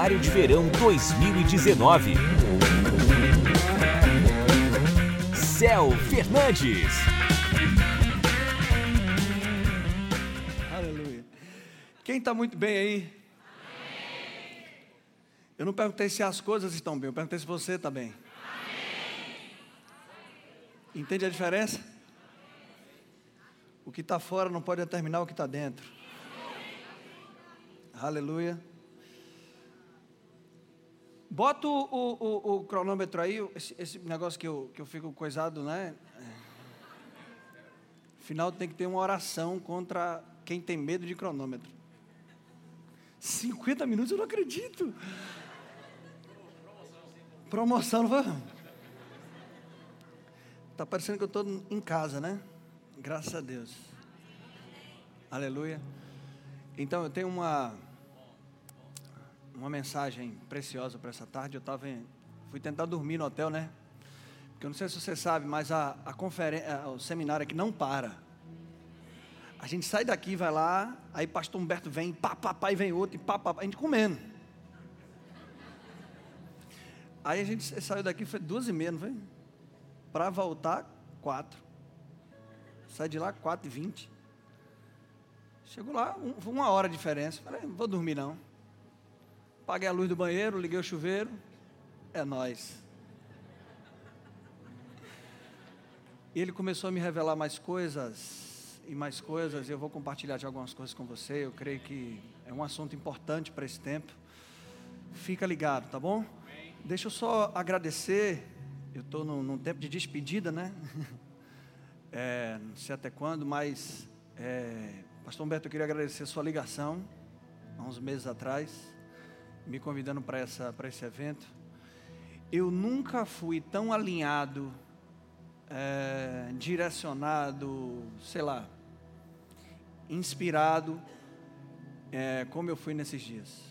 Seminário de Verão 2019. Céu Fernandes. Aleluia. Quem está muito bem aí? Eu não perguntei se as coisas estão bem, eu perguntei se você está bem. Entende a diferença? O que está fora não pode determinar o que está dentro. Aleluia. Bota o, o, o, cronômetro aí, esse, esse, negócio que eu, que eu fico coisado, né? Afinal, tem que ter uma oração contra quem tem medo de cronômetro. 50 minutos, eu não acredito. Promoção, não foi? Está parecendo que eu estou em casa, né? Graças a Deus. Aleluia. Então, eu tenho uma uma mensagem preciosa para essa tarde. Eu tava em, fui tentar dormir no hotel, né? Porque eu não sei se você sabe, mas a, a conferência, o seminário aqui não para. A gente sai daqui, vai lá, aí pastor Humberto vem, pá, pá, pá, e vem outro, e pá, pá, pá, a gente comendo. Aí a gente saiu daqui, foi duas e meia, não foi? Para voltar, quatro. Sai de lá, quatro e vinte. Chegou lá, um, uma hora de diferença. Falei, não vou dormir não. Apaguei a luz do banheiro, liguei o chuveiro. É nós. E ele começou a me revelar mais coisas e mais coisas. Eu vou compartilhar de algumas coisas com você. Eu creio que é um assunto importante para esse tempo. Fica ligado, tá bom? Deixa eu só agradecer. Eu estou num, num, tempo de despedida, né? É, não sei até quando, mas, é, Pastor Humberto, eu queria agradecer a sua ligação, há uns meses atrás, me convidando para esse evento. Eu nunca fui tão alinhado, é, direcionado, sei lá, inspirado, é, como eu fui nesses dias.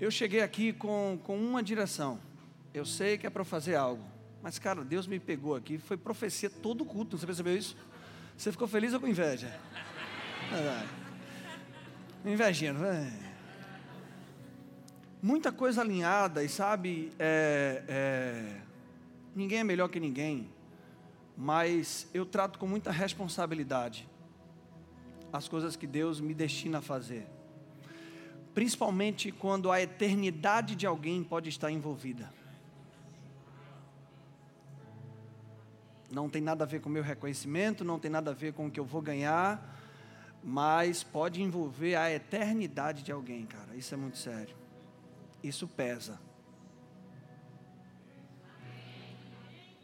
Eu cheguei aqui com, com uma direção. Eu sei que é para fazer algo. Mas, cara, Deus me pegou aqui. Foi profecia todo o culto. Você percebeu isso? Você ficou feliz ou com inveja? Invejinha, não é? Muita coisa alinhada, e sabe, é, é, ninguém é melhor que ninguém, mas eu trato com muita responsabilidade as coisas que Deus me destina a fazer principalmente quando a eternidade de alguém pode estar envolvida. Não tem nada a ver com o meu reconhecimento, não tem nada a ver com o que eu vou ganhar, mas pode envolver a eternidade de alguém, cara. Isso é muito sério. Isso pesa.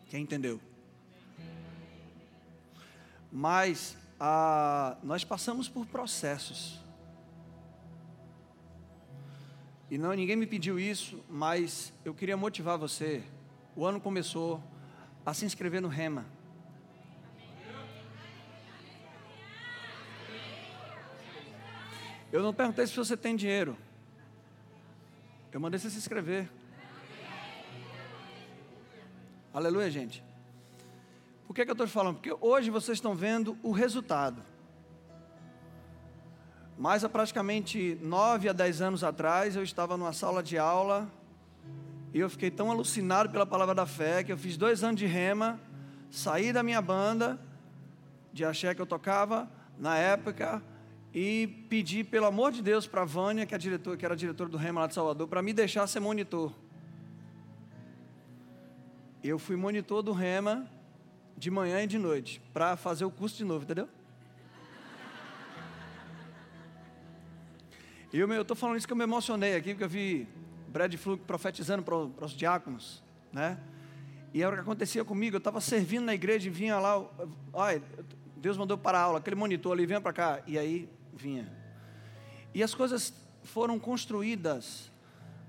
Quem entendeu? Mas ah, nós passamos por processos. E não, ninguém me pediu isso, mas eu queria motivar você. O ano começou a se inscrever no Rema. Eu não perguntei se você tem dinheiro. Eu mandei você se inscrever. Aleluia, gente. Por que, que eu estou falando? Porque hoje vocês estão vendo o resultado. Mas há praticamente nove a dez anos atrás, eu estava numa sala de aula e eu fiquei tão alucinado pela palavra da fé que eu fiz dois anos de rema, saí da minha banda de axé que eu tocava na época e pedi pelo amor de Deus para a Vânia, que, é diretor, que era diretora do rema lá de Salvador, para me deixar ser monitor. Eu fui monitor do rema de manhã e de noite para fazer o curso de novo, entendeu? Eu estou falando isso que eu me emocionei aqui, porque eu vi Brad Fluke profetizando para os diáconos, né? E era o que acontecia comigo, eu estava servindo na igreja e vinha lá, ai, Deus mandou para a aula, aquele monitor ali, vinha para cá, e aí vinha. E as coisas foram construídas,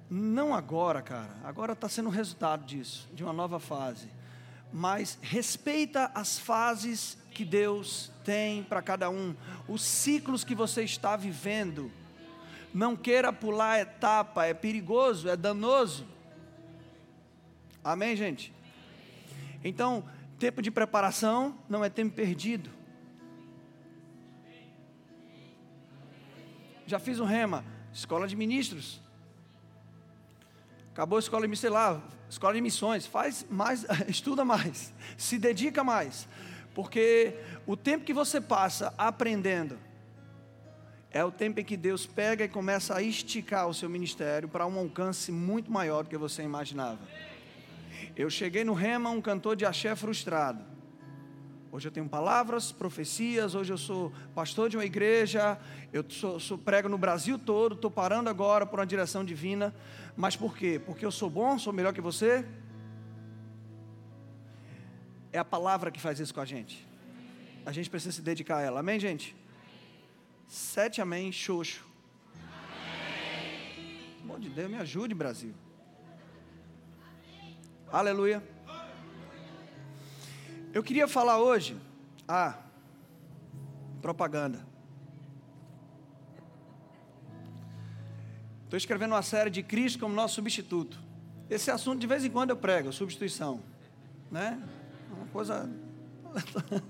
não agora, cara, agora está sendo o resultado disso, de uma nova fase. Mas respeita as fases que Deus tem para cada um, os ciclos que você está vivendo não queira pular etapa, é perigoso, é danoso. Amém, gente? Então, tempo de preparação não é tempo perdido. Já fiz um rema, escola de ministros. Acabou a escola de, sei lá, escola de missões, faz mais, estuda mais, se dedica mais. Porque o tempo que você passa aprendendo é o tempo em que Deus pega e começa a esticar o seu ministério para um alcance muito maior do que você imaginava. Eu cheguei no Rema, um cantor de axé frustrado. Hoje eu tenho palavras, profecias, hoje eu sou pastor de uma igreja, eu sou, sou prego no Brasil todo, estou parando agora por uma direção divina. Mas por quê? Porque eu sou bom, sou melhor que você? É a palavra que faz isso com a gente. A gente precisa se dedicar a ela. Amém, gente? Sete amém, xoxo. Amém. Amor de Deus, me ajude, Brasil. Aleluia. Eu queria falar hoje. Ah, propaganda. Estou escrevendo uma série de Cristo como nosso substituto. Esse assunto de vez em quando eu prego, substituição. Né? Uma coisa.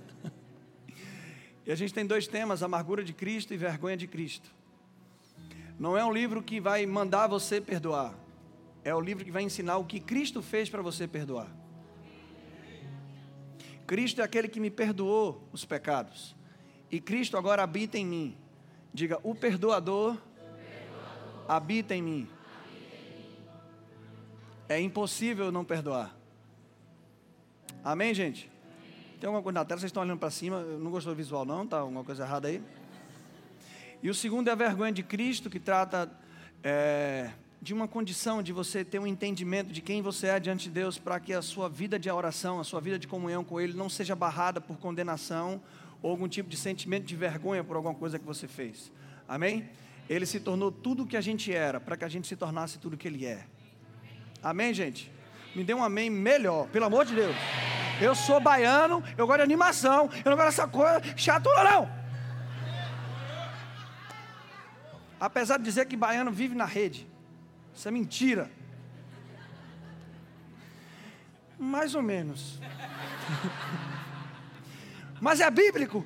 e a gente tem dois temas: amargura de Cristo e vergonha de Cristo. Não é um livro que vai mandar você perdoar. É o livro que vai ensinar o que Cristo fez para você perdoar. Cristo é aquele que me perdoou os pecados. E Cristo agora habita em mim. Diga, o perdoador, o perdoador habita, em mim. habita em mim. É impossível não perdoar. Amém, gente? Tem alguma coisa na tela? Vocês estão olhando para cima? Não gostou do visual, não? Está alguma coisa errada aí? E o segundo é a vergonha de Cristo, que trata é, de uma condição de você ter um entendimento de quem você é diante de Deus, para que a sua vida de oração, a sua vida de comunhão com Ele não seja barrada por condenação ou algum tipo de sentimento de vergonha por alguma coisa que você fez. Amém? Ele se tornou tudo o que a gente era, para que a gente se tornasse tudo o que Ele é. Amém, gente? Me dê um amém melhor, pelo amor de Deus. Eu sou baiano, eu gosto de animação, eu não gosto dessa coisa chatula, não. Apesar de dizer que baiano vive na rede. Isso é mentira. Mais ou menos. Mas é bíblico.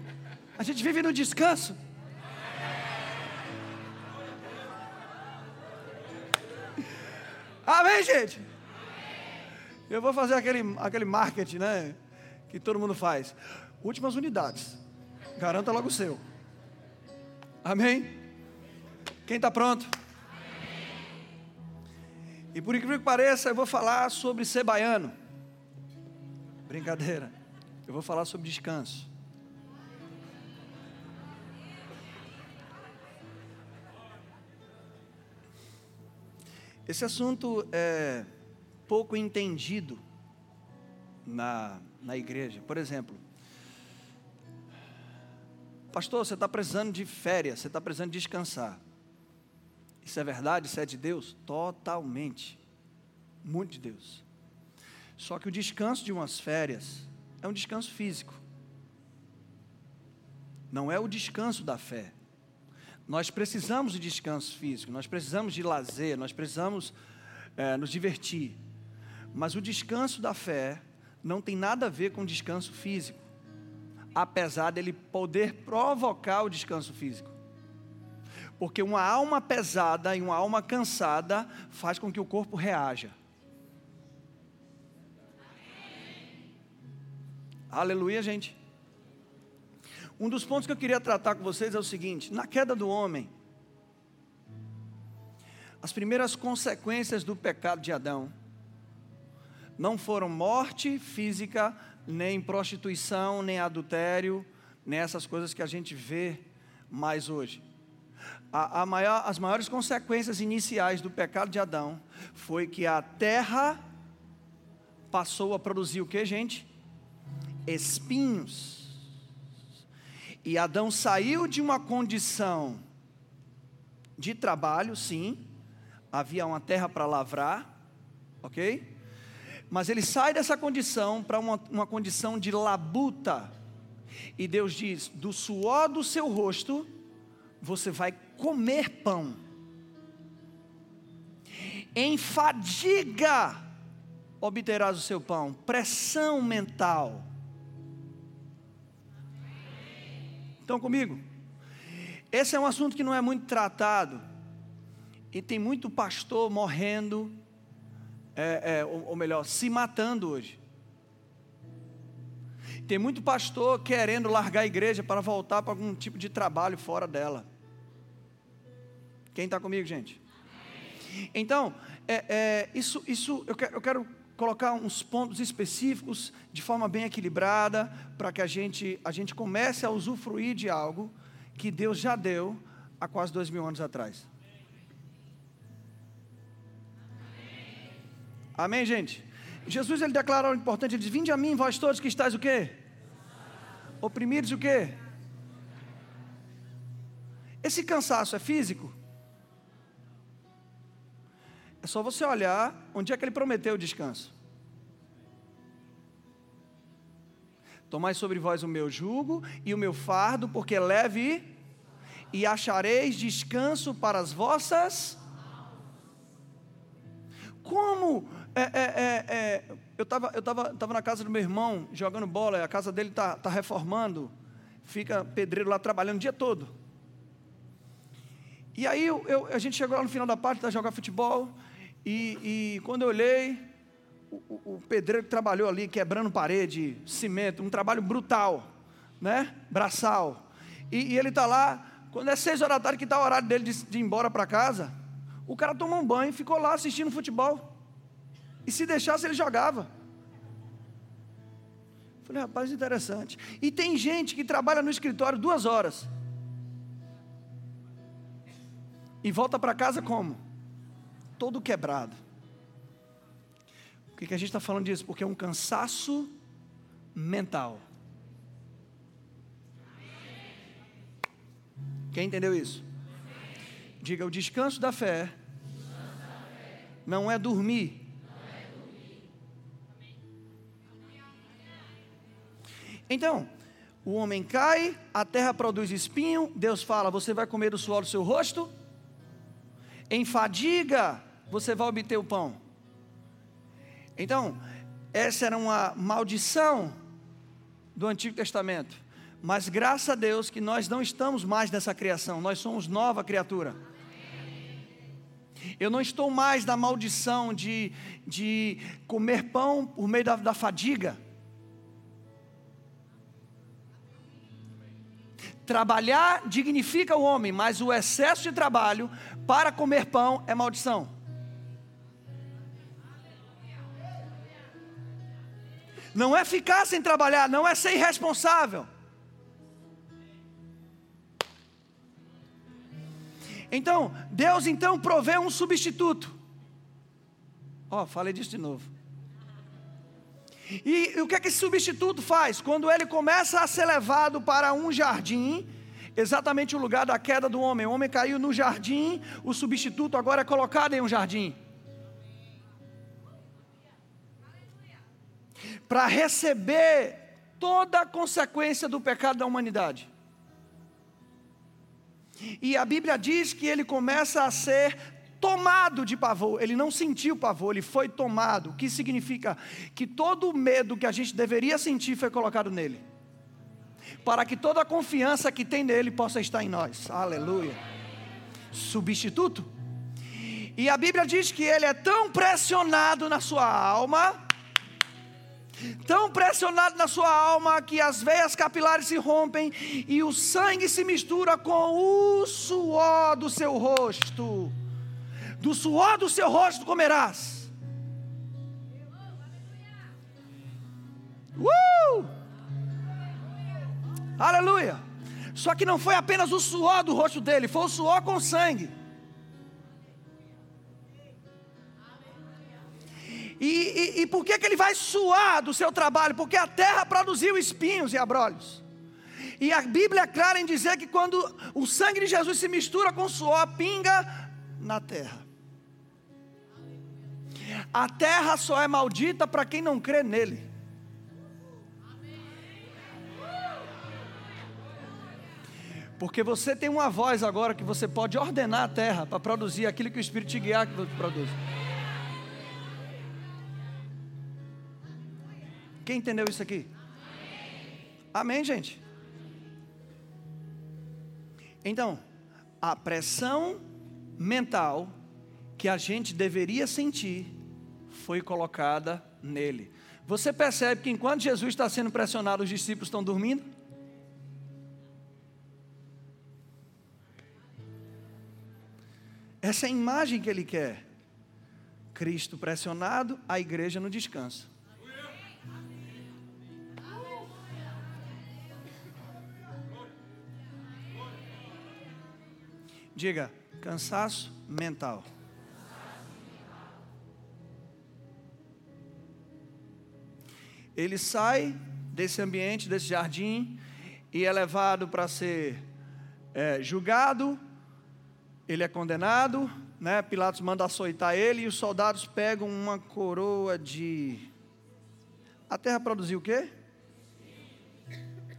A gente vive no descanso. Amém, gente? Eu vou fazer aquele, aquele marketing, né? Que todo mundo faz. Últimas unidades. Garanta logo o seu. Amém? Quem está pronto? E por incrível que pareça, eu vou falar sobre ser baiano. Brincadeira. Eu vou falar sobre descanso. Esse assunto é pouco entendido na, na igreja. Por exemplo, pastor, você está precisando de férias, você está precisando descansar. Isso é verdade? Isso é de Deus? Totalmente. Muito de Deus. Só que o descanso de umas férias é um descanso físico. Não é o descanso da fé. Nós precisamos de descanso físico, nós precisamos de lazer, nós precisamos é, nos divertir. Mas o descanso da fé não tem nada a ver com o descanso físico, apesar dele poder provocar o descanso físico. Porque uma alma pesada e uma alma cansada faz com que o corpo reaja. Aleluia, gente. Um dos pontos que eu queria tratar com vocês é o seguinte: na queda do homem, as primeiras consequências do pecado de Adão não foram morte física, nem prostituição, nem adultério, nem essas coisas que a gente vê mais hoje a, a maior, as maiores consequências iniciais do pecado de Adão foi que a terra passou a produzir o que, gente? Espinhos. E Adão saiu de uma condição de trabalho, sim, havia uma terra para lavrar, ok? Mas ele sai dessa condição para uma, uma condição de labuta. E Deus diz: do suor do seu rosto você vai comer pão. Em fadiga obterás o seu pão, pressão mental. Estão comigo? Esse é um assunto que não é muito tratado, E tem muito pastor morrendo, é, é, ou, ou melhor, se matando hoje. Tem muito pastor querendo largar a igreja para voltar para algum tipo de trabalho fora dela. Quem está comigo, gente? Então, é, é, isso, isso eu, quero, eu quero colocar uns pontos específicos de forma bem equilibrada para que a gente, a gente comece a usufruir de algo que Deus já deu há quase dois mil anos atrás. Amém, gente? Jesus ele declara algo importante, ele diz: Vinde a mim, vós todos que estáis o quê? Oprimidos o quê? Esse cansaço é físico? É só você olhar onde é que ele prometeu o descanso. Tomai sobre vós o meu jugo e o meu fardo, porque é leve e achareis descanso para as vossas. Como é, é, é, é eu estava eu tava, tava na casa do meu irmão jogando bola, a casa dele está tá reformando, fica pedreiro lá trabalhando o dia todo. E aí eu, eu, a gente chegou lá no final da parte para jogar futebol, e, e quando eu olhei, o, o, pedreiro que trabalhou ali, quebrando parede, cimento, um trabalho brutal, né? Braçal. E, e ele está lá, quando é seis horas da tarde, que está o horário dele de, de ir embora para casa, o cara tomou um banho, ficou lá assistindo futebol. E se deixasse, ele jogava. Falei, rapaz, interessante. E tem gente que trabalha no escritório duas horas. E volta para casa como? Todo quebrado. Por que, que a gente está falando disso? Porque é um cansaço mental. Quem entendeu isso? Diga: o descanso da fé não é dormir. Então, o homem cai, a terra produz espinho, Deus fala: você vai comer o suor do seu rosto. Em fadiga, você vai obter o pão. Então, essa era uma maldição do Antigo Testamento. Mas graças a Deus que nós não estamos mais nessa criação, nós somos nova criatura. Eu não estou mais na maldição de, de comer pão por meio da, da fadiga. Trabalhar dignifica o homem, mas o excesso de trabalho para comer pão é maldição. Não é ficar sem trabalhar, não é ser irresponsável. Então, Deus então provê um substituto. Ó, oh, falei disso de novo. E, e o que é que esse substituto faz? Quando ele começa a ser levado para um jardim, exatamente o lugar da queda do homem. O homem caiu no jardim, o substituto agora é colocado em um jardim. Para receber toda a consequência do pecado da humanidade. E a Bíblia diz que ele começa a ser tomado de pavor, ele não sentiu pavor, ele foi tomado, o que significa que todo o medo que a gente deveria sentir foi colocado nele, para que toda a confiança que tem nele possa estar em nós, aleluia. Substituto, e a Bíblia diz que ele é tão pressionado na sua alma, tão pressionado na sua alma que as veias capilares se rompem e o sangue se mistura com o suor do seu rosto. Do suor do seu rosto comerás. Uh! Aleluia! Só que não foi apenas o suor do rosto dele, foi o suor com sangue. E, e, e por que, que ele vai suar do seu trabalho? Porque a terra produziu espinhos e abrolhos. E a Bíblia é clara em dizer que quando o sangue de Jesus se mistura com suor, pinga na terra. A terra só é maldita para quem não crê nele. Porque você tem uma voz agora que você pode ordenar a terra para produzir aquilo que o Espírito te guiar que produz. Quem entendeu isso aqui? Amém, Amém gente? Então, a pressão mental que a gente deveria sentir foi colocada nele. Você percebe que enquanto Jesus está sendo pressionado, os discípulos estão dormindo? Essa é a imagem que ele quer. Cristo pressionado, a igreja no descanso. Diga, cansaço mental. Ele sai desse ambiente, desse jardim, e é levado para ser é, julgado, ele é condenado, né? Pilatos manda açoitar ele e os soldados pegam uma coroa de. A terra produziu o quê?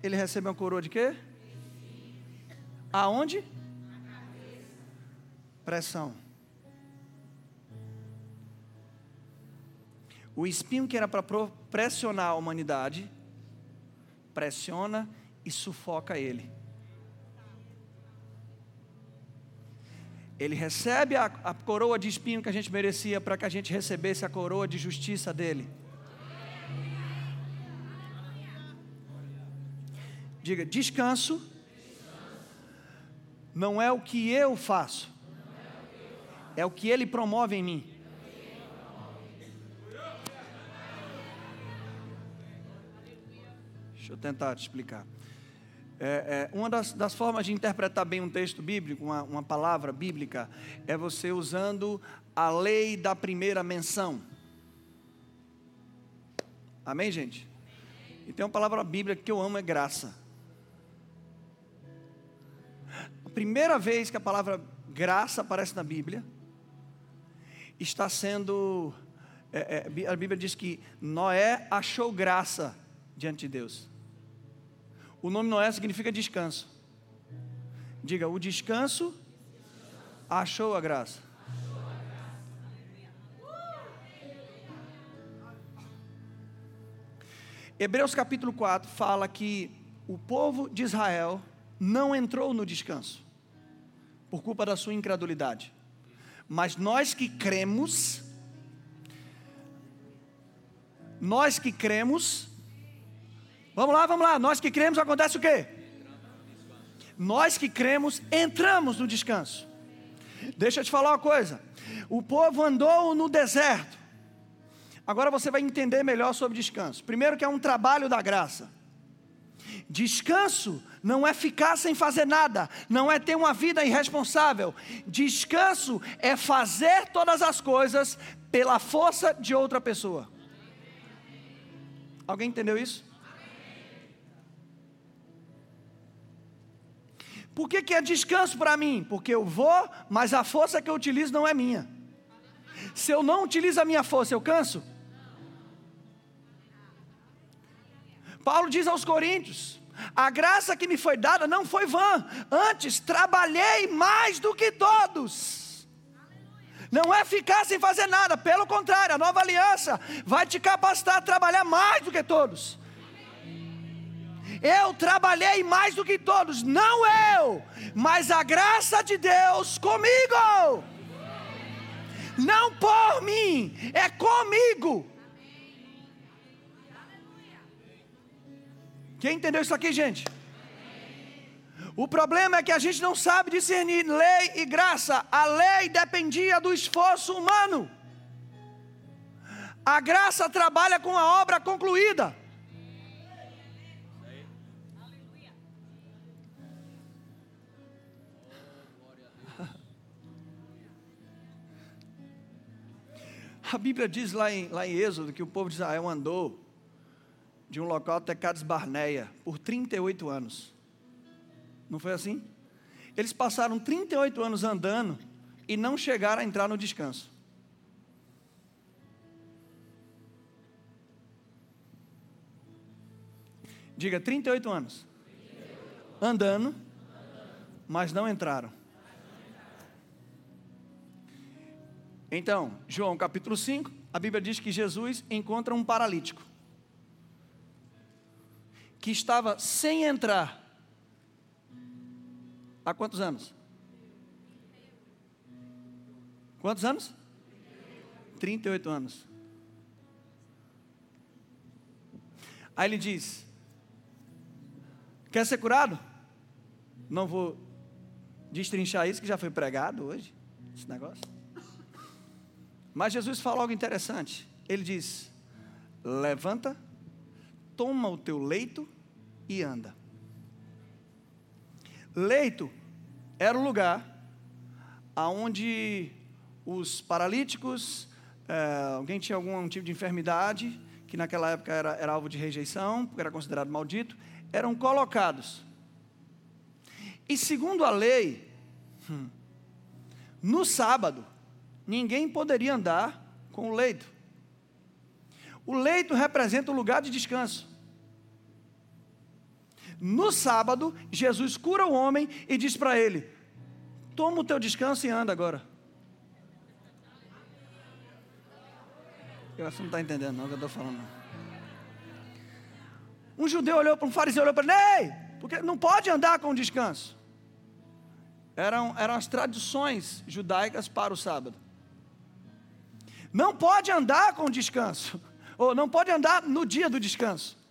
Ele recebe uma coroa de quê? Aonde? Pressão. O espinho que era para pressionar a humanidade, pressiona e sufoca ele. Ele recebe a, a coroa de espinho que a gente merecia para que a gente recebesse a coroa de justiça dele. Diga, descanso não é o que eu faço, é o que ele promove em mim. Deixa eu tentar te explicar. É, é, uma das, das, formas de interpretar bem um texto bíblico, uma, uma palavra bíblica, é você usando a lei da primeira menção. Amém, gente? E tem uma palavra bíblica que eu amo, é graça. A primeira vez que a palavra graça aparece na Bíblia, está sendo. É, é, a Bíblia diz que Noé achou graça diante de Deus. O nome Noé significa descanso. Diga, o descanso achou a graça. Hebreus capítulo 4 fala que o povo de Israel não entrou no descanso por culpa da sua incredulidade. Mas nós que cremos, nós que cremos, Vamos lá, vamos lá. Nós que cremos, acontece o quê? Nós que cremos, entramos no descanso. Deixa eu te falar uma coisa. O povo andou no deserto. Agora você vai entender melhor sobre descanso. Primeiro, que é um trabalho da graça. Descanso não é ficar sem fazer nada, não é ter uma vida irresponsável. Descanso é fazer todas as coisas pela força de outra pessoa. Alguém entendeu isso? Por que, que é descanso para mim? Porque eu vou, mas a força que eu utilizo não é minha. Se eu não utilizo a minha força, eu canso? Paulo diz aos Coríntios: a graça que me foi dada não foi vã, antes trabalhei mais do que todos. Não é ficar sem fazer nada, pelo contrário, a nova aliança vai te capacitar a trabalhar mais do que todos. Eu trabalhei mais do que todos, não eu, mas a graça de Deus comigo. Não por mim, é comigo. Quem entendeu isso aqui, gente? O problema é que a gente não sabe discernir lei e graça. A lei dependia do esforço humano. A graça trabalha com a obra concluída. A Bíblia diz lá em, lá em Êxodo que o povo de Israel andou de um local até Cades Barneia por 38 anos. Não foi assim? Eles passaram 38 anos andando e não chegaram a entrar no descanso. Diga 38 anos. Andando, mas não entraram. Então, João capítulo 5, a Bíblia diz que Jesus encontra um paralítico que estava sem entrar há quantos anos? Quantos anos? 38 anos. Aí ele diz: Quer ser curado? Não vou destrinchar isso que já foi pregado hoje, esse negócio. Mas Jesus fala algo interessante. Ele diz: Levanta, toma o teu leito e anda. Leito era o lugar aonde os paralíticos, é, alguém tinha algum tipo de enfermidade, que naquela época era, era alvo de rejeição, porque era considerado maldito, eram colocados. E segundo a lei, hum, no sábado, ninguém poderia andar com o leito. O leito representa o lugar de descanso. No sábado, Jesus cura o homem e diz para ele: Toma o teu descanso e anda agora. Eu acho que não está entendendo não o que eu estou falando. Um judeu olhou para um fariseu olhou para ele, Ei, porque não pode andar com descanso. Eram, eram as tradições judaicas para o sábado. Não pode andar com descanso. Ou não pode andar no dia do descanso.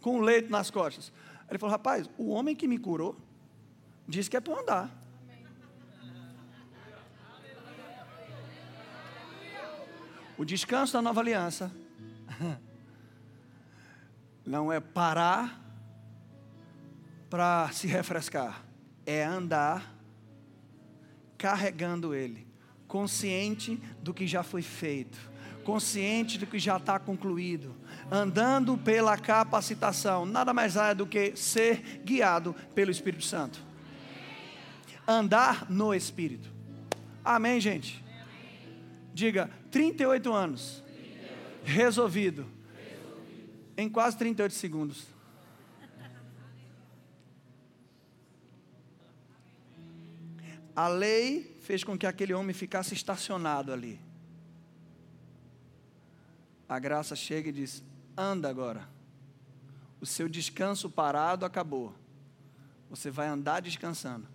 Com o leito nas costas. Ele falou, rapaz, o homem que me curou disse que é para andar. O descanso da nova aliança não é parar para se refrescar, é andar carregando ele, consciente do que já foi feito, consciente do que já está concluído, andando pela capacitação, nada mais é do que ser guiado pelo Espírito Santo. Andar no Espírito. Amém, gente? Diga, 38 anos. Resolvido. Em quase 38 segundos. A lei fez com que aquele homem ficasse estacionado ali. A graça chega e diz: anda agora. O seu descanso parado acabou. Você vai andar descansando.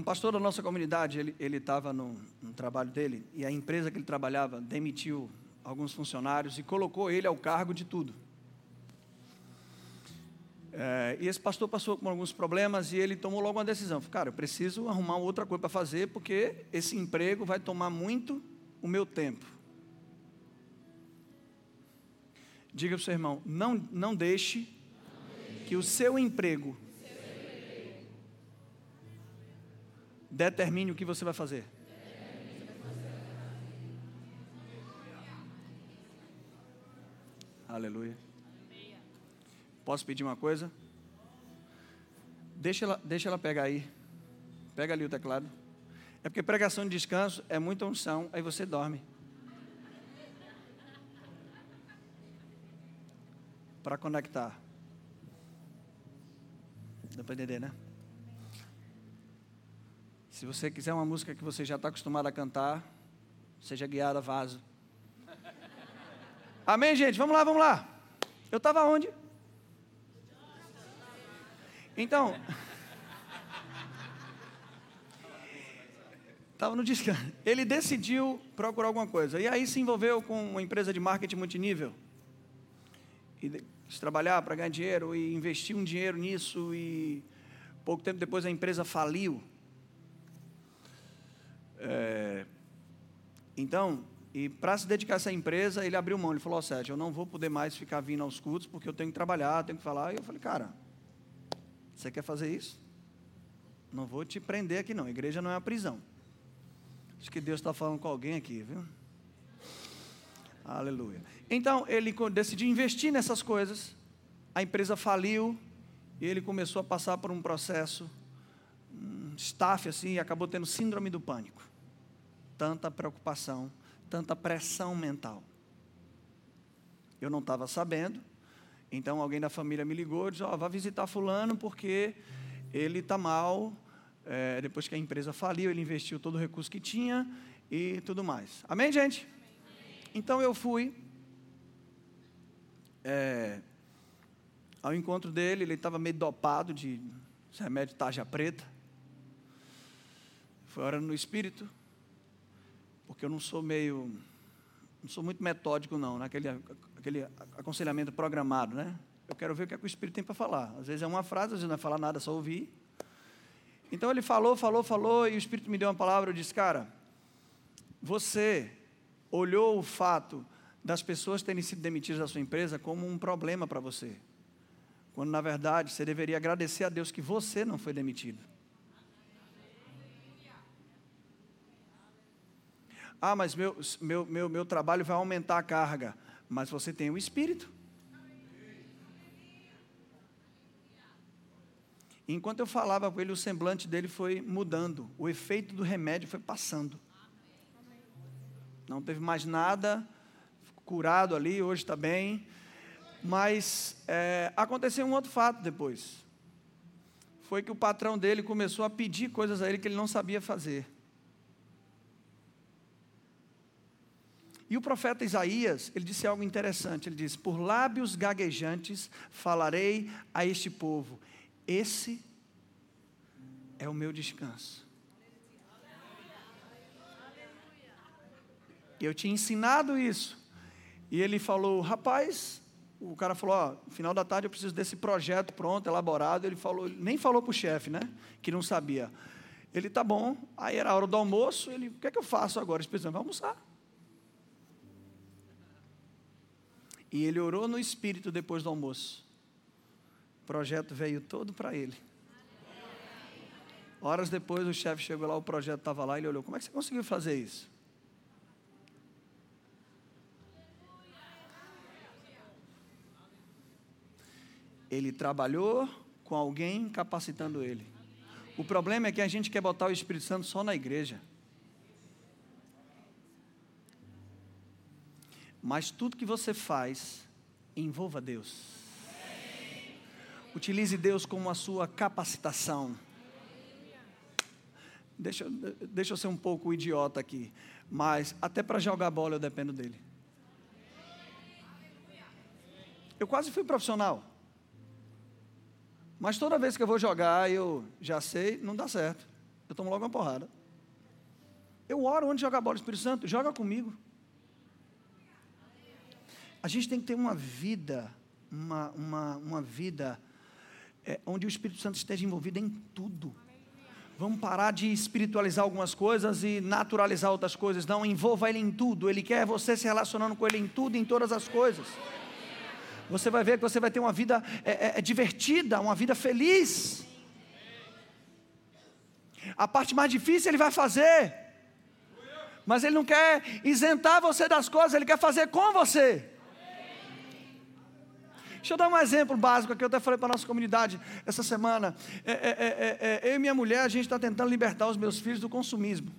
um pastor da nossa comunidade, ele estava no, no trabalho dele, e a empresa que ele trabalhava demitiu alguns funcionários e colocou ele ao cargo de tudo. É, e esse pastor passou por alguns problemas e ele tomou logo uma decisão. Falei, cara, eu preciso arrumar outra coisa para fazer porque esse emprego vai tomar muito o meu tempo. Diga para o seu irmão, não, não deixe que o seu emprego determine o que você vai fazer. Aleluia. Posso pedir uma coisa? Deixa ela, deixa ela pegar aí. Pega ali o teclado. É porque pregação de descanso é muita unção, aí você dorme. Para conectar. Dá para entender, né? Se você quiser uma música que você já está acostumado a cantar, seja guiada, vaso. Amém, gente? Vamos lá, vamos lá. Eu estava onde? Então. Estava no descanso. Ele decidiu procurar alguma coisa. E aí se envolveu com uma empresa de marketing multinível. E trabalhar para ganhar dinheiro e investir um dinheiro nisso. E pouco tempo depois a empresa faliu. É, então, e para se dedicar a essa empresa, ele abriu mão. Ele falou: Sérgio, eu não vou poder mais ficar vindo aos cultos porque eu tenho que trabalhar, tenho que falar. E eu falei: Cara, você quer fazer isso? Não vou te prender aqui, não. A igreja não é uma prisão. Acho que Deus está falando com alguém aqui, viu? Aleluia. Então, ele decidiu investir nessas coisas. A empresa faliu e ele começou a passar por um processo, um staff assim, e acabou tendo síndrome do pânico tanta preocupação, tanta pressão mental. Eu não estava sabendo, então alguém da família me ligou e disse: oh, vá visitar Fulano porque ele está mal. É, depois que a empresa faliu, ele investiu todo o recurso que tinha e tudo mais. Amém, gente? Então eu fui é, ao encontro dele, ele estava meio dopado de remédio tarja preta. Foi orando no Espírito, porque eu não sou meio, não sou muito metódico não, naquele aquele aconselhamento programado, né? Eu quero ver o que, é que o Espírito tem para falar. Às vezes é uma frase, às vezes não é falar nada, é só ouvir. Então ele falou, falou, falou, e o Espírito me deu uma palavra, eu disse, cara, você olhou o fato das pessoas terem sido demitidas da sua empresa como um problema para você. Quando na verdade você deveria agradecer a Deus que você não foi demitido. Ah, mas meu, meu, meu, meu trabalho vai aumentar a carga. Mas você tem o Espírito. Enquanto eu falava com ele, o semblante dele foi mudando. O efeito do remédio foi passando. Não teve mais nada, curado ali, hoje está bem. Mas é, aconteceu um outro fato depois. Foi que o patrão dele começou a pedir coisas a ele que ele não sabia fazer. E o profeta Isaías, ele disse algo interessante. Ele disse: Por lábios gaguejantes falarei a este povo. Esse é o meu descanso. Eu tinha ensinado isso. E ele falou: Rapaz, o cara falou: ó, no final da tarde eu preciso desse projeto pronto, elaborado. Ele falou, nem falou para o chefe, né? Que não sabia. Ele, tá bom. Aí era a hora do almoço. Ele, o que é que eu faço agora? Ele vai almoçar. E ele orou no espírito depois do almoço. O projeto veio todo para ele. Horas depois o chefe chegou lá, o projeto estava lá, ele olhou, como é que você conseguiu fazer isso? Ele trabalhou com alguém capacitando ele. O problema é que a gente quer botar o Espírito Santo só na igreja. Mas tudo que você faz, envolva Deus. Utilize Deus como a sua capacitação. Deixa, deixa eu ser um pouco idiota aqui, mas até para jogar bola eu dependo dele. Eu quase fui profissional. Mas toda vez que eu vou jogar, eu já sei, não dá certo. Eu tomo logo uma porrada. Eu oro onde jogar bola, Espírito Santo, joga comigo. A gente tem que ter uma vida, uma, uma, uma vida é, onde o Espírito Santo esteja envolvido em tudo. Vamos parar de espiritualizar algumas coisas e naturalizar outras coisas. Não, envolva Ele em tudo. Ele quer você se relacionando com Ele em tudo, em todas as coisas você vai ver que você vai ter uma vida é, é, é, divertida, uma vida feliz. A parte mais difícil ele vai fazer, mas ele não quer isentar você das coisas, ele quer fazer com você. Deixa eu dar um exemplo básico aqui, eu até falei para a nossa comunidade essa semana. É, é, é, eu e minha mulher, a gente está tentando libertar os meus filhos do consumismo.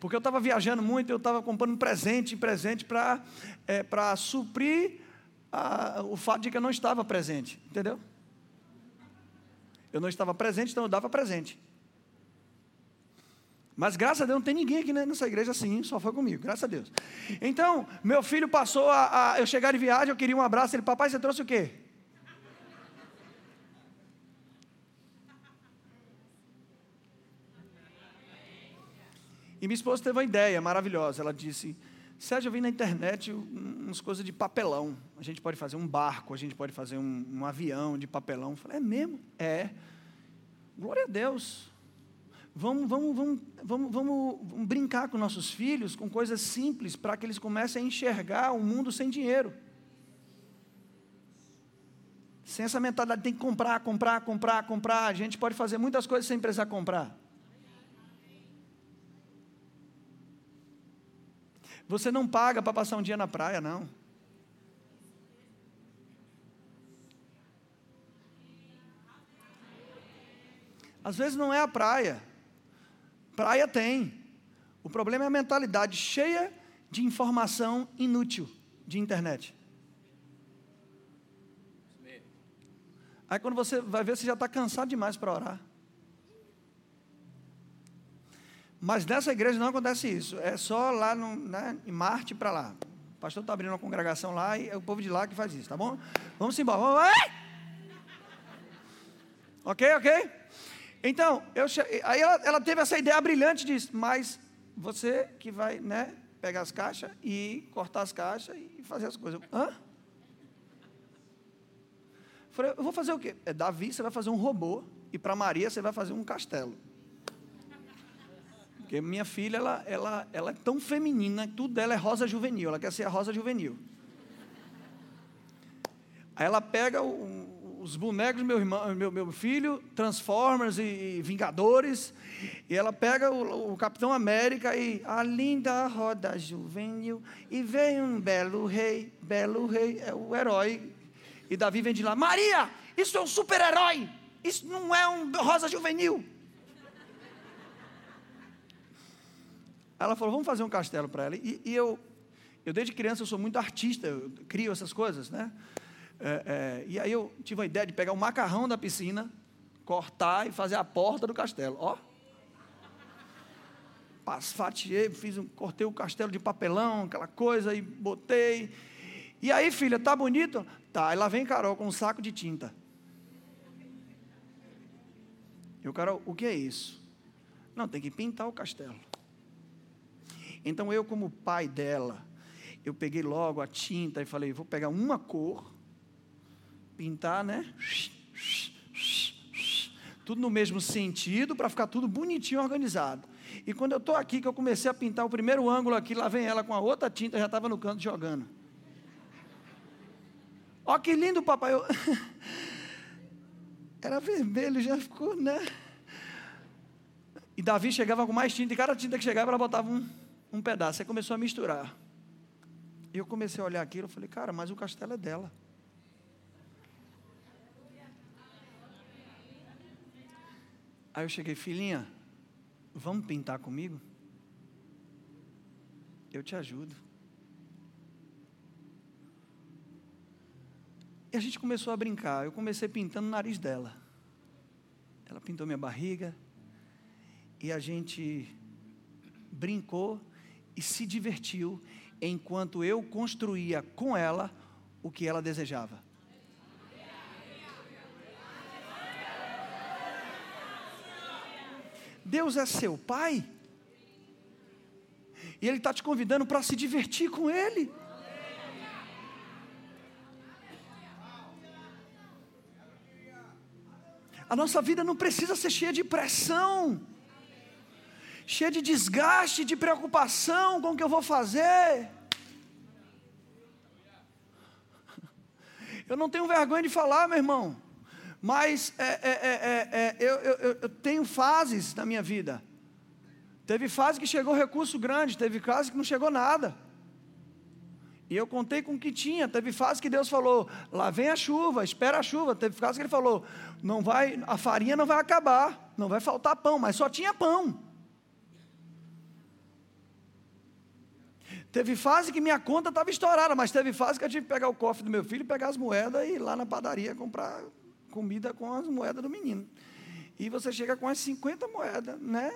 Porque eu estava viajando muito, eu estava comprando presente, presente para é, suprir a, o fato de que eu não estava presente, entendeu? Eu não estava presente, então eu dava presente. Mas graças a Deus não tem ninguém aqui nessa igreja assim, só foi comigo, graças a Deus. Então, meu filho passou a, a eu chegar de viagem, eu queria um abraço, ele, papai, você trouxe o quê? E minha esposa teve uma ideia maravilhosa. Ela disse: Sérgio, eu vi na internet umas coisas de papelão. A gente pode fazer um barco, a gente pode fazer um, um avião de papelão. Eu falei: É mesmo? É. Glória a Deus. Vamos, vamos, vamos, vamos, vamos, brincar com nossos filhos com coisas simples para que eles comecem a enxergar o um mundo sem dinheiro. Sem essa mentalidade, tem que comprar, comprar, comprar, comprar. A gente pode fazer muitas coisas sem precisar comprar. Você não paga para passar um dia na praia, não. Às vezes não é a praia. Praia tem. O problema é a mentalidade cheia de informação inútil de internet. Aí quando você vai ver, você já está cansado demais para orar. Mas nessa igreja não acontece isso. É só lá no, né, em Marte para lá. O pastor está abrindo uma congregação lá e é o povo de lá que faz isso, tá bom? Vamos embora. Vamos! Ok, ok? Então, eu, aí ela, ela, teve essa ideia brilhante de, mas você que vai, né, pegar as caixas e cortar as caixas e fazer as coisas. Hã? Falei, eu vou fazer o quê? É Davi, você vai fazer um robô e para Maria você vai fazer um castelo. Porque minha filha, ela, ela, ela é tão feminina, tudo dela é rosa juvenil, ela quer ser a rosa juvenil. Aí ela pega o, os bonecos do meu, irmão, meu, meu filho, Transformers e, e Vingadores, e ela pega o, o, Capitão América e a linda roda juvenil, e vem um belo rei, belo rei, é o herói. E Davi vem de lá, Maria, isso é um super-herói, isso não é um rosa juvenil. Ela falou, vamos fazer um castelo para ela. E, e, eu, eu desde criança eu sou muito artista, eu crio essas coisas, né? É, é, e aí eu tive a ideia de pegar o macarrão da piscina, cortar e fazer a porta do castelo. Ó. Fatiei, fiz um, cortei o castelo de papelão, aquela coisa, e botei. E aí, filha, tá bonito? Tá. Aí lá vem Carol com um saco de tinta. E o Carol, o que é isso? Não, tem que pintar o castelo. Então eu, como pai dela, eu peguei logo a tinta e falei: vou pegar uma cor, pintar, né? Tudo no mesmo sentido, para ficar tudo bonitinho organizado. E quando eu estou aqui, que eu comecei a pintar o primeiro ângulo aqui, lá vem ela com a outra tinta, já estava no canto jogando. Ó que lindo, papai. Eu... Era vermelho, já ficou, né? E Davi chegava com mais tinta, e cada tinta que chegava, ela botava um, um pedaço. Aí começou a misturar. E eu comecei a olhar aquilo, eu falei, cara, mas o castelo é dela. Aí eu cheguei, filhinha, vamos pintar comigo? Eu te ajudo. E a gente começou a brincar. Eu comecei pintando o nariz dela. Ela pintou minha barriga. E a gente brincou e se divertiu enquanto eu construía com ela o que ela desejava. Deus é seu pai, e Ele está te convidando para se divertir com Ele. A nossa vida não precisa ser cheia de pressão cheia de desgaste, de preocupação com o que eu vou fazer. Eu não tenho vergonha de falar, meu irmão, mas é, é, é, eu, eu, eu tenho fases na minha vida. Teve fase que chegou recurso grande, teve fase que não chegou nada. E eu contei com o que tinha. Teve fase que Deus falou: lá vem a chuva, espera a chuva. Teve fase que Ele falou: não vai, a farinha não vai acabar, não vai faltar pão, mas só tinha pão. Teve fase que minha conta estava estourada, mas teve fase que eu tive que pegar o cofre do meu filho, pegar as moedas e ir lá na padaria comprar comida com as moedas do menino. E você chega com as 50 moedas, né?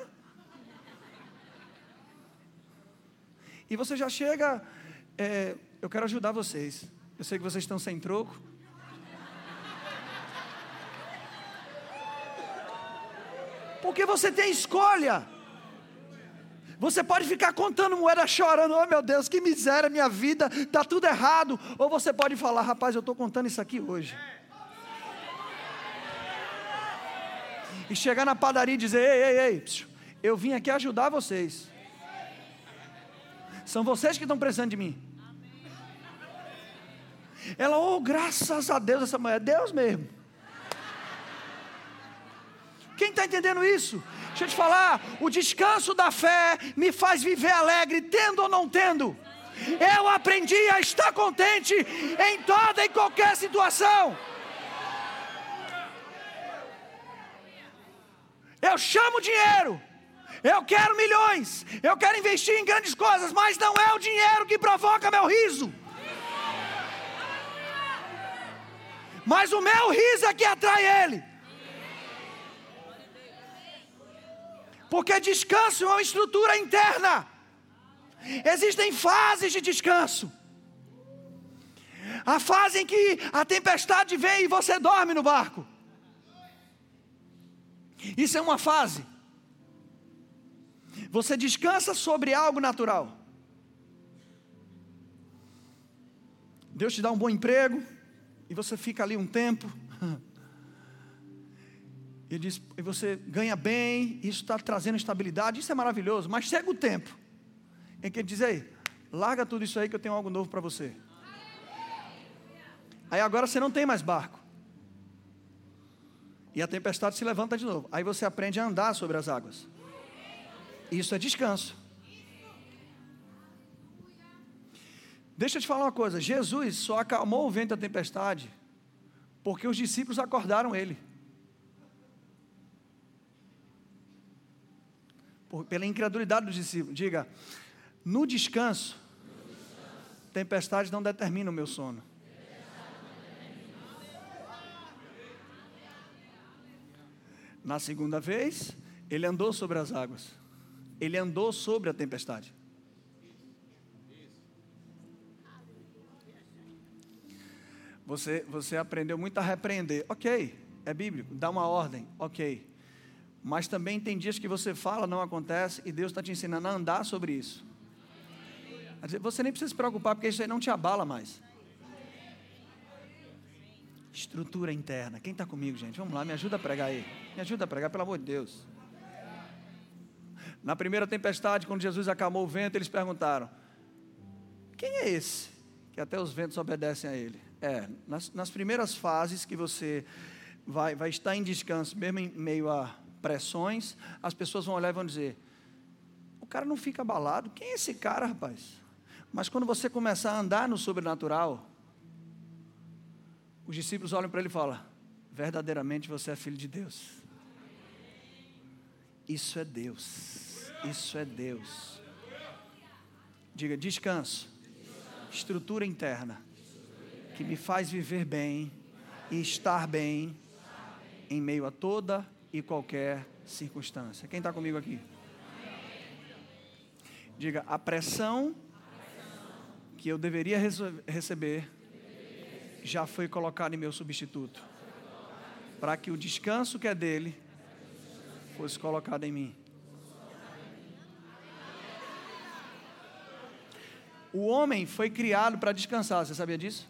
E você já chega, é, eu quero ajudar vocês. Eu sei que vocês estão sem troco. Porque você tem escolha. Você pode ficar contando moeda chorando, oh meu Deus, que miséria, minha vida, está tudo errado. Ou você pode falar, rapaz, eu estou contando isso aqui hoje. E chegar na padaria e dizer, ei, ei, ei, eu vim aqui ajudar vocês. São vocês que estão precisando de mim. Ela, oh, graças a Deus, essa mulher, Deus mesmo. Quem está entendendo isso? Deixa eu te falar, o descanso da fé me faz viver alegre, tendo ou não tendo. Eu aprendi a estar contente em toda e qualquer situação. Eu chamo dinheiro. Eu quero milhões. Eu quero investir em grandes coisas, mas não é o dinheiro que provoca meu riso. Mas o meu riso é que atrai ele. Porque descanso é uma estrutura interna. Existem fases de descanso. A fase em que a tempestade vem e você dorme no barco. Isso é uma fase. Você descansa sobre algo natural. Deus te dá um bom emprego e você fica ali um tempo. E, você ganha bem, isso está trazendo estabilidade, isso é maravilhoso, mas chega o tempo em que ele diz: Ei, larga tudo isso aí que eu tenho algo novo para você. Aí agora você não tem mais barco. E a tempestade se levanta de novo. Aí você aprende a andar sobre as águas. Isso é descanso. Deixa eu te falar uma coisa: Jesus só acalmou o vento da tempestade porque os discípulos acordaram ele. Por, pela incredulidade dos discípulos. Diga, no descanso, tempestades não determinam o meu sono. Na segunda vez, ele andou sobre as águas. Ele andou sobre a tempestade. Você, você aprendeu muito a repreender. Ok, é bíblico, dá uma ordem. Ok. Mas também tem dias que você fala, não acontece, e Deus está te ensinando a andar sobre isso. Você nem precisa se preocupar, porque isso aí não te abala mais. Estrutura interna. Quem está comigo, gente? Vamos lá, me ajuda a pregar aí. Me ajuda a pregar, pelo amor de Deus. Na primeira tempestade, quando Jesus acalmou o vento, eles perguntaram: Quem é esse? Que até os ventos obedecem a ele. É, nas, nas primeiras fases que você vai, vai estar em descanso, mesmo em meio a pressões, as pessoas vão olhar e vão dizer: O cara não fica abalado. Quem é esse cara, rapaz? Mas quando você começar a andar no sobrenatural, os discípulos olham para ele e falam: Verdadeiramente você é filho de Deus. Isso é Deus. Isso é Deus. Diga descanso. Estrutura interna que me faz viver bem e estar bem em meio a toda e qualquer circunstância. Quem está comigo aqui? Diga, a pressão que eu deveria receber já foi colocada em meu substituto, para que o descanso que é dele fosse colocado em mim. O homem foi criado para descansar, você sabia disso?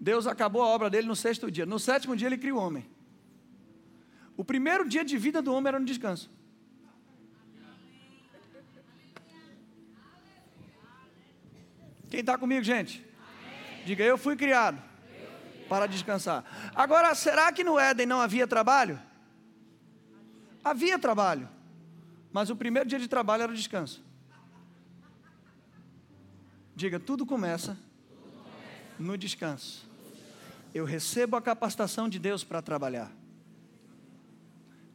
Deus acabou a obra dele no sexto dia. No sétimo dia ele criou o homem. O primeiro dia de vida do homem era no descanso. Quem está comigo, gente? Diga, eu fui criado para descansar. Agora, será que no Éden não havia trabalho? Havia trabalho, mas o primeiro dia de trabalho era descanso. Diga, tudo começa no descanso. Eu recebo a capacitação de Deus para trabalhar.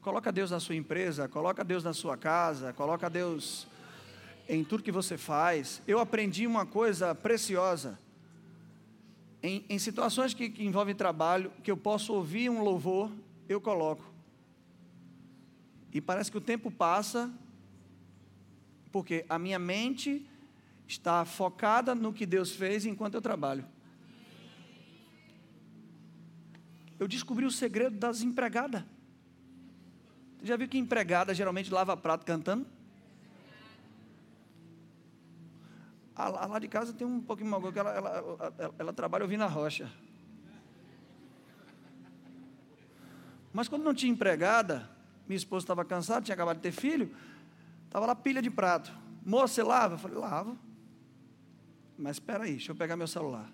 Coloca Deus na sua empresa, coloca Deus na sua casa, coloca Deus em tudo que você faz. Eu aprendi uma coisa preciosa. Em, em situações que, que envolvem trabalho, que eu posso ouvir um louvor, eu coloco. E parece que o tempo passa, porque a minha mente está focada no que Deus fez enquanto eu trabalho. Eu descobri o segredo das empregadas. Já viu que empregada geralmente lava prato cantando? A, lá de casa tem um pouquinho mais que ela, ela, ela, ela trabalha ouvindo a rocha. Mas quando não tinha empregada, minha esposa estava cansada, tinha acabado de ter filho, estava lá pilha de prato. Moça, você lava? Eu falei, lavo. Mas espera aí, deixa eu pegar meu celular.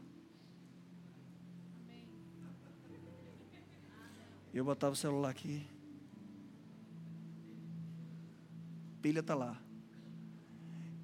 Eu botava o celular aqui. Pilha está lá.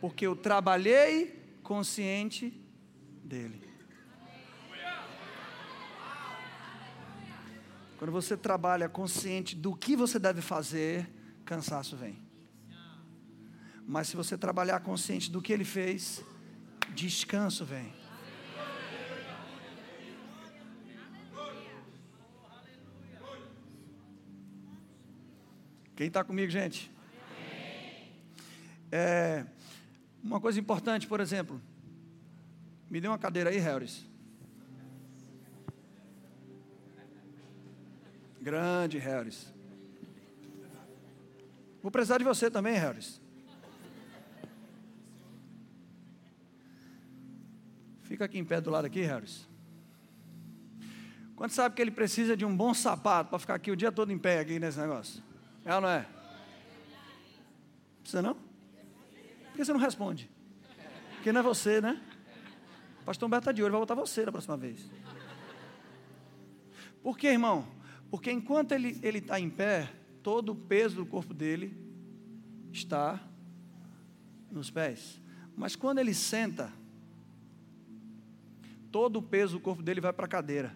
Porque eu trabalhei consciente dele. Quando você trabalha consciente do que você deve fazer, cansaço vem. Mas se você trabalhar consciente do que ele fez, descanso vem. Quem está comigo, gente? É, uma coisa importante, por exemplo, me dê uma cadeira aí, Harris. Grande, Harris. Vou precisar de você também, Harris. Fica aqui em pé do lado aqui, Harris. Quanto sabe que ele precisa de um bom sapato para ficar aqui o dia todo em pé aqui nesse negócio? É ou não é? Precisa não? Que você não responde? Porque não é você, né? O pastor Humberto está de olho, vai botar você da próxima vez. Por que, irmão? Porque enquanto ele está em pé, todo o peso do corpo dele está nos pés. Mas quando ele senta, todo o peso do corpo dele vai para a cadeira.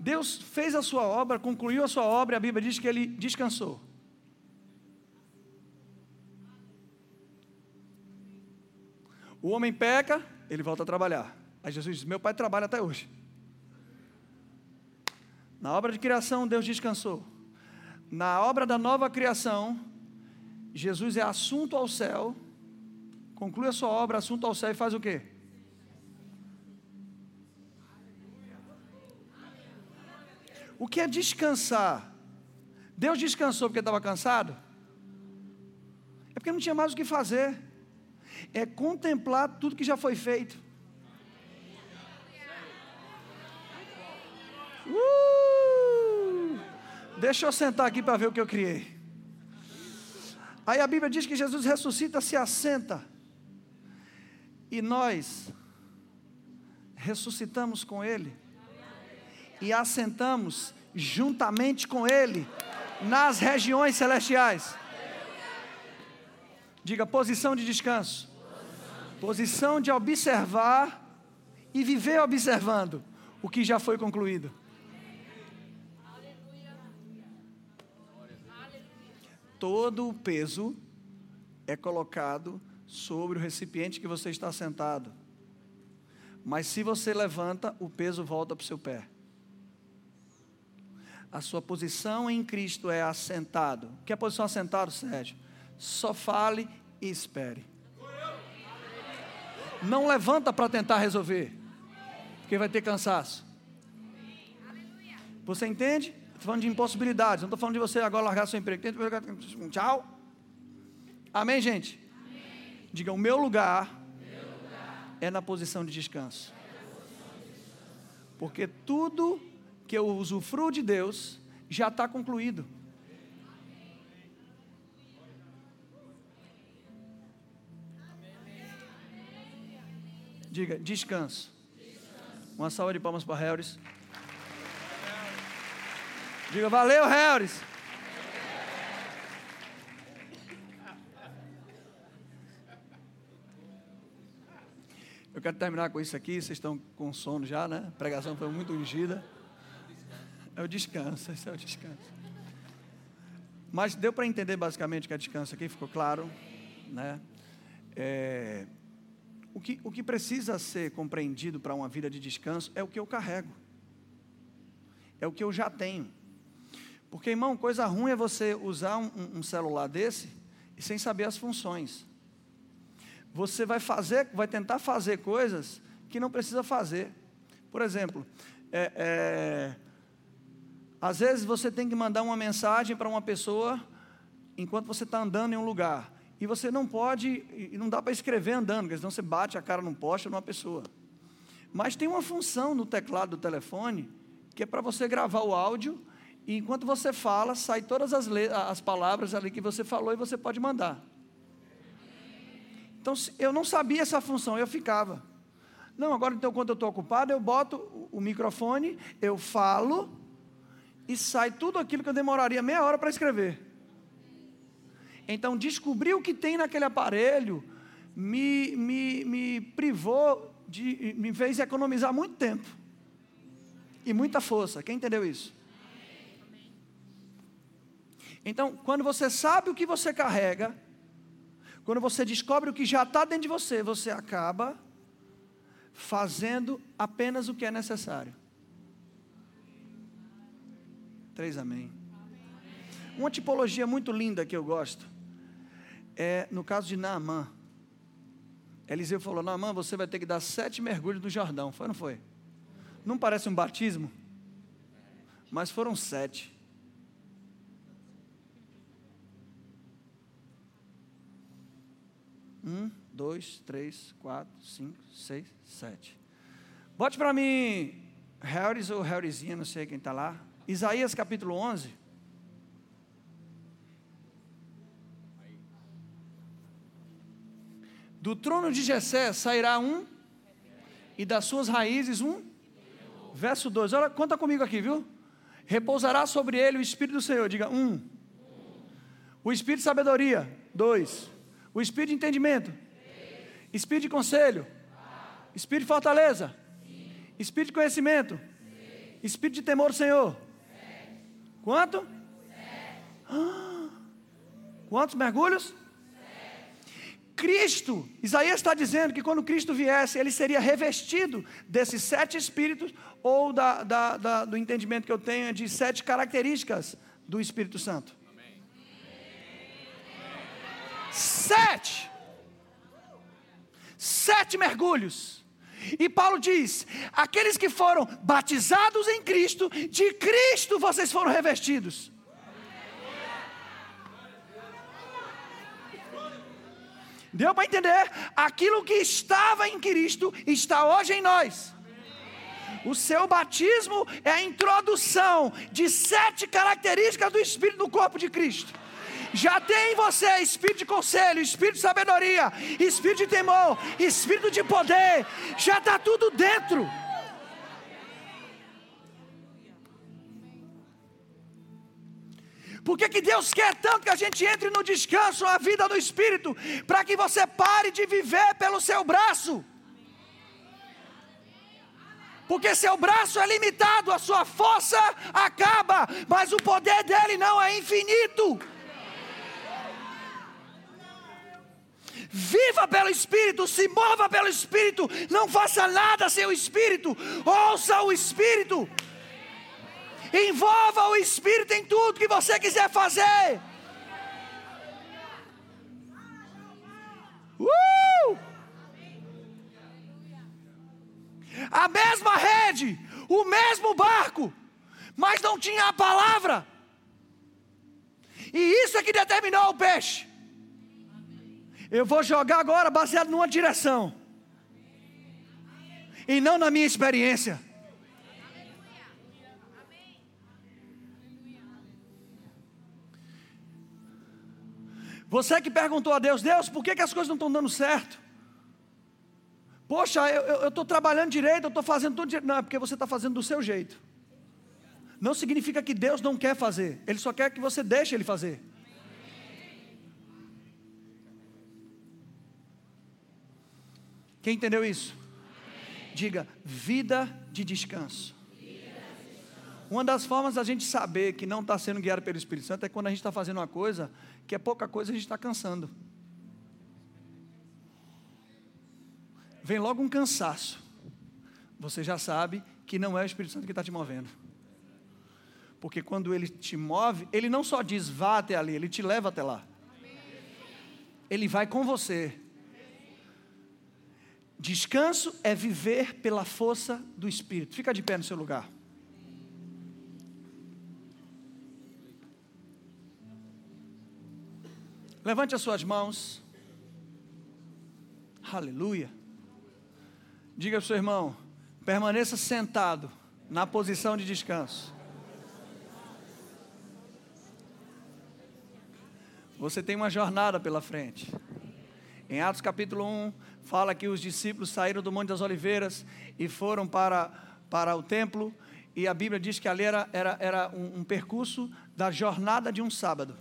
Deus fez a sua obra, concluiu a sua obra, e a Bíblia diz que ele descansou. O homem peca, ele volta a trabalhar. Aí Jesus diz: Meu pai trabalha até hoje. Na obra de criação, Deus descansou. Na obra da nova criação, Jesus é assunto ao céu, conclui a sua obra, assunto ao céu e faz o quê? O que é descansar? Deus descansou porque estava cansado? É porque não tinha mais o que fazer. É contemplar tudo que já foi feito. Uh! Deixa eu sentar aqui para ver o que eu criei. Aí a Bíblia diz que Jesus ressuscita, se assenta. E nós ressuscitamos com Ele e assentamos juntamente com Ele nas regiões celestiais. Diga posição de descanso. Posição de observar e viver observando o que já foi concluído. Todo o peso é colocado sobre o recipiente que você está sentado. Mas se você levanta, o peso volta para o seu pé a sua posição em Cristo é assentado. O que é posição assentado, Sérgio? Só fale e espere. Não levanta para tentar resolver, porque vai ter cansaço. Você entende? Estou falando de impossibilidades, não estou falando de você agora largar seu emprego. Tchau. Amém, gente? Diga: o meu lugar é na posição de descanso. Porque tudo que eu usufruo de Deus já está concluído. Diga, descanso. Uma salva de palmas para Harris. Diga, valeu, Harris. Eu quero terminar com isso aqui. Vocês estão com sono já, né? A pregação foi muito ungida. É o descanso, esse é o descanso. Mas deu para entender basicamente que é descanso aqui, ficou claro, né? É, o, que, o que precisa ser compreendido para uma vida de descanso é o que eu carrego, é o que eu já tenho. Porque, irmão, coisa ruim é você usar um, um celular desse e sem saber as funções. Você vai fazer, vai tentar fazer coisas que não precisa fazer. Por exemplo, é, é, às vezes você tem que mandar uma mensagem para uma pessoa enquanto você está andando em um lugar. E você não pode, e não dá para escrever andando, porque senão você bate a cara num poste ou numa pessoa. Mas tem uma função no teclado do telefone que é para você gravar o áudio e enquanto você fala, sai todas as, as palavras ali que você falou e você pode mandar. Então eu não sabia essa função, eu ficava. Não, agora então quando eu estou ocupado, eu boto o microfone, eu falo e sai tudo aquilo que eu demoraria meia hora para escrever. Então, descobrir o que tem naquele aparelho me, me, me privou de. me fez economizar muito tempo e muita força. Quem entendeu isso? Então, quando você sabe o que você carrega, quando você descobre o que já está dentro de você, você acaba fazendo apenas o que é necessário. Três amém. Uma tipologia muito linda que eu gosto é no caso de Naamã. Eliseu falou: Naamã, você vai ter que dar sete mergulhos no Jordão. Foi ou não foi? Não parece um batismo? Mas foram sete. Um, dois, três, quatro, cinco, seis, sete. Bote para mim, Harris ou Harrisinha, não sei quem está lá. Isaías capítulo 11. Do trono de Jessé sairá um, e das suas raízes um. Verso 2, olha, conta comigo aqui, viu? Repousará sobre ele o Espírito do Senhor, diga um. O Espírito de sabedoria, dois. O Espírito de entendimento, Espírito de conselho, Espírito de fortaleza, Espírito de conhecimento, Espírito de temor do Senhor. Quanto? Ah, quantos mergulhos? Cristo, Isaías está dizendo que quando Cristo viesse, ele seria revestido desses sete espíritos, ou da, da, da, do entendimento que eu tenho de sete características do Espírito Santo. Sete. Sete mergulhos. E Paulo diz: aqueles que foram batizados em Cristo, de Cristo vocês foram revestidos. Deu para entender? Aquilo que estava em Cristo está hoje em nós. O seu batismo é a introdução de sete características do Espírito no corpo de Cristo. Já tem em você espírito de conselho, espírito de sabedoria, espírito de temor, espírito de poder. Já está tudo dentro. Por que, Deus quer tanto que a gente entre no descanso, a vida do Espírito? Para que você pare de viver pelo seu braço. Porque seu braço é limitado, a sua força acaba, mas o poder dele não é infinito. Viva pelo Espírito, se mova pelo Espírito, não faça nada sem o Espírito, ouça o Espírito. Envolva o Espírito em tudo que você quiser fazer. Uh! A mesma rede, o mesmo barco, mas não tinha a palavra. E isso é que determinou o peixe. Eu vou jogar agora baseado numa direção. E não na minha experiência. Você que perguntou a Deus, Deus, por que, que as coisas não estão dando certo? Poxa, eu estou trabalhando direito, eu estou fazendo tudo direito. Não, é porque você está fazendo do seu jeito. Não significa que Deus não quer fazer, Ele só quer que você deixe Ele fazer. Quem entendeu isso? Diga, vida de descanso. Uma das formas da gente saber que não está sendo guiado pelo Espírito Santo é quando a gente está fazendo uma coisa que é pouca coisa, a gente está cansando. Vem logo um cansaço. Você já sabe que não é o Espírito Santo que está te movendo. Porque quando ele te move, ele não só diz vá até ali, ele te leva até lá. Ele vai com você. Descanso é viver pela força do Espírito. Fica de pé no seu lugar. Levante as suas mãos. Aleluia. Diga para o seu irmão: permaneça sentado na posição de descanso. Você tem uma jornada pela frente. Em Atos capítulo 1, fala que os discípulos saíram do Monte das Oliveiras e foram para, para o templo, e a Bíblia diz que ali era, era, era um, um percurso da jornada de um sábado.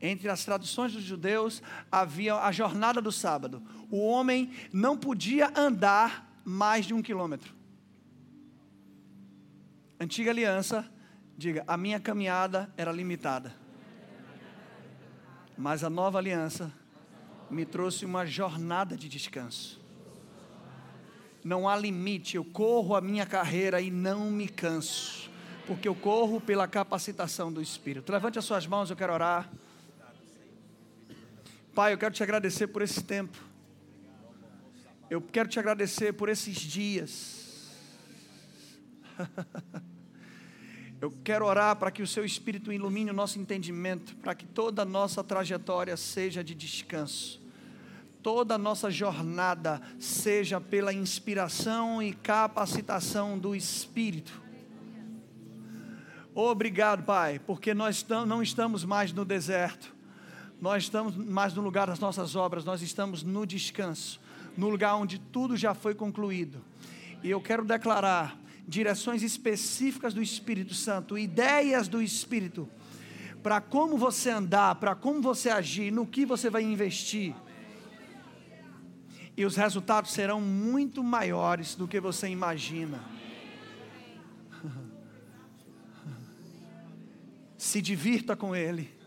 Entre as traduções dos judeus havia a jornada do sábado. O homem não podia andar mais de um quilômetro. Antiga aliança, diga, a minha caminhada era limitada. Mas a nova aliança me trouxe uma jornada de descanso. Não há limite, eu corro a minha carreira e não me canso, porque eu corro pela capacitação do Espírito. Levante as suas mãos, eu quero orar. Pai, eu quero te agradecer por esse tempo. Eu quero te agradecer por esses dias. Eu quero orar para que o seu Espírito ilumine o nosso entendimento, para que toda a nossa trajetória seja de descanso, toda a nossa jornada seja pela inspiração e capacitação do Espírito. Obrigado, Pai, porque nós não estamos mais no deserto, nós estamos mais no lugar das nossas obras, nós estamos no descanso, no lugar onde tudo já foi concluído. E eu quero declarar direções específicas do Espírito Santo, ideias do Espírito, para como você andar, para como você agir, no que você vai investir. E os resultados serão muito maiores do que você imagina. Se divirta com Ele.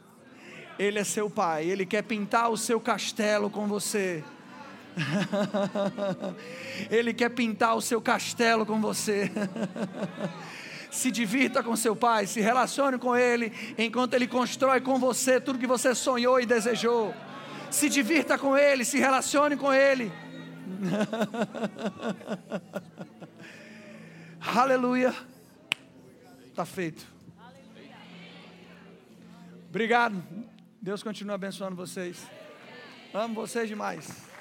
Ele é seu pai, ele quer pintar o seu castelo com você. ele quer pintar o seu castelo com você. se divirta com seu pai, se relacione com ele, enquanto ele constrói com você tudo que você sonhou e desejou. Se divirta com ele, se relacione com ele. Aleluia. Está feito. Obrigado. Deus continua abençoando vocês. Amo vocês demais.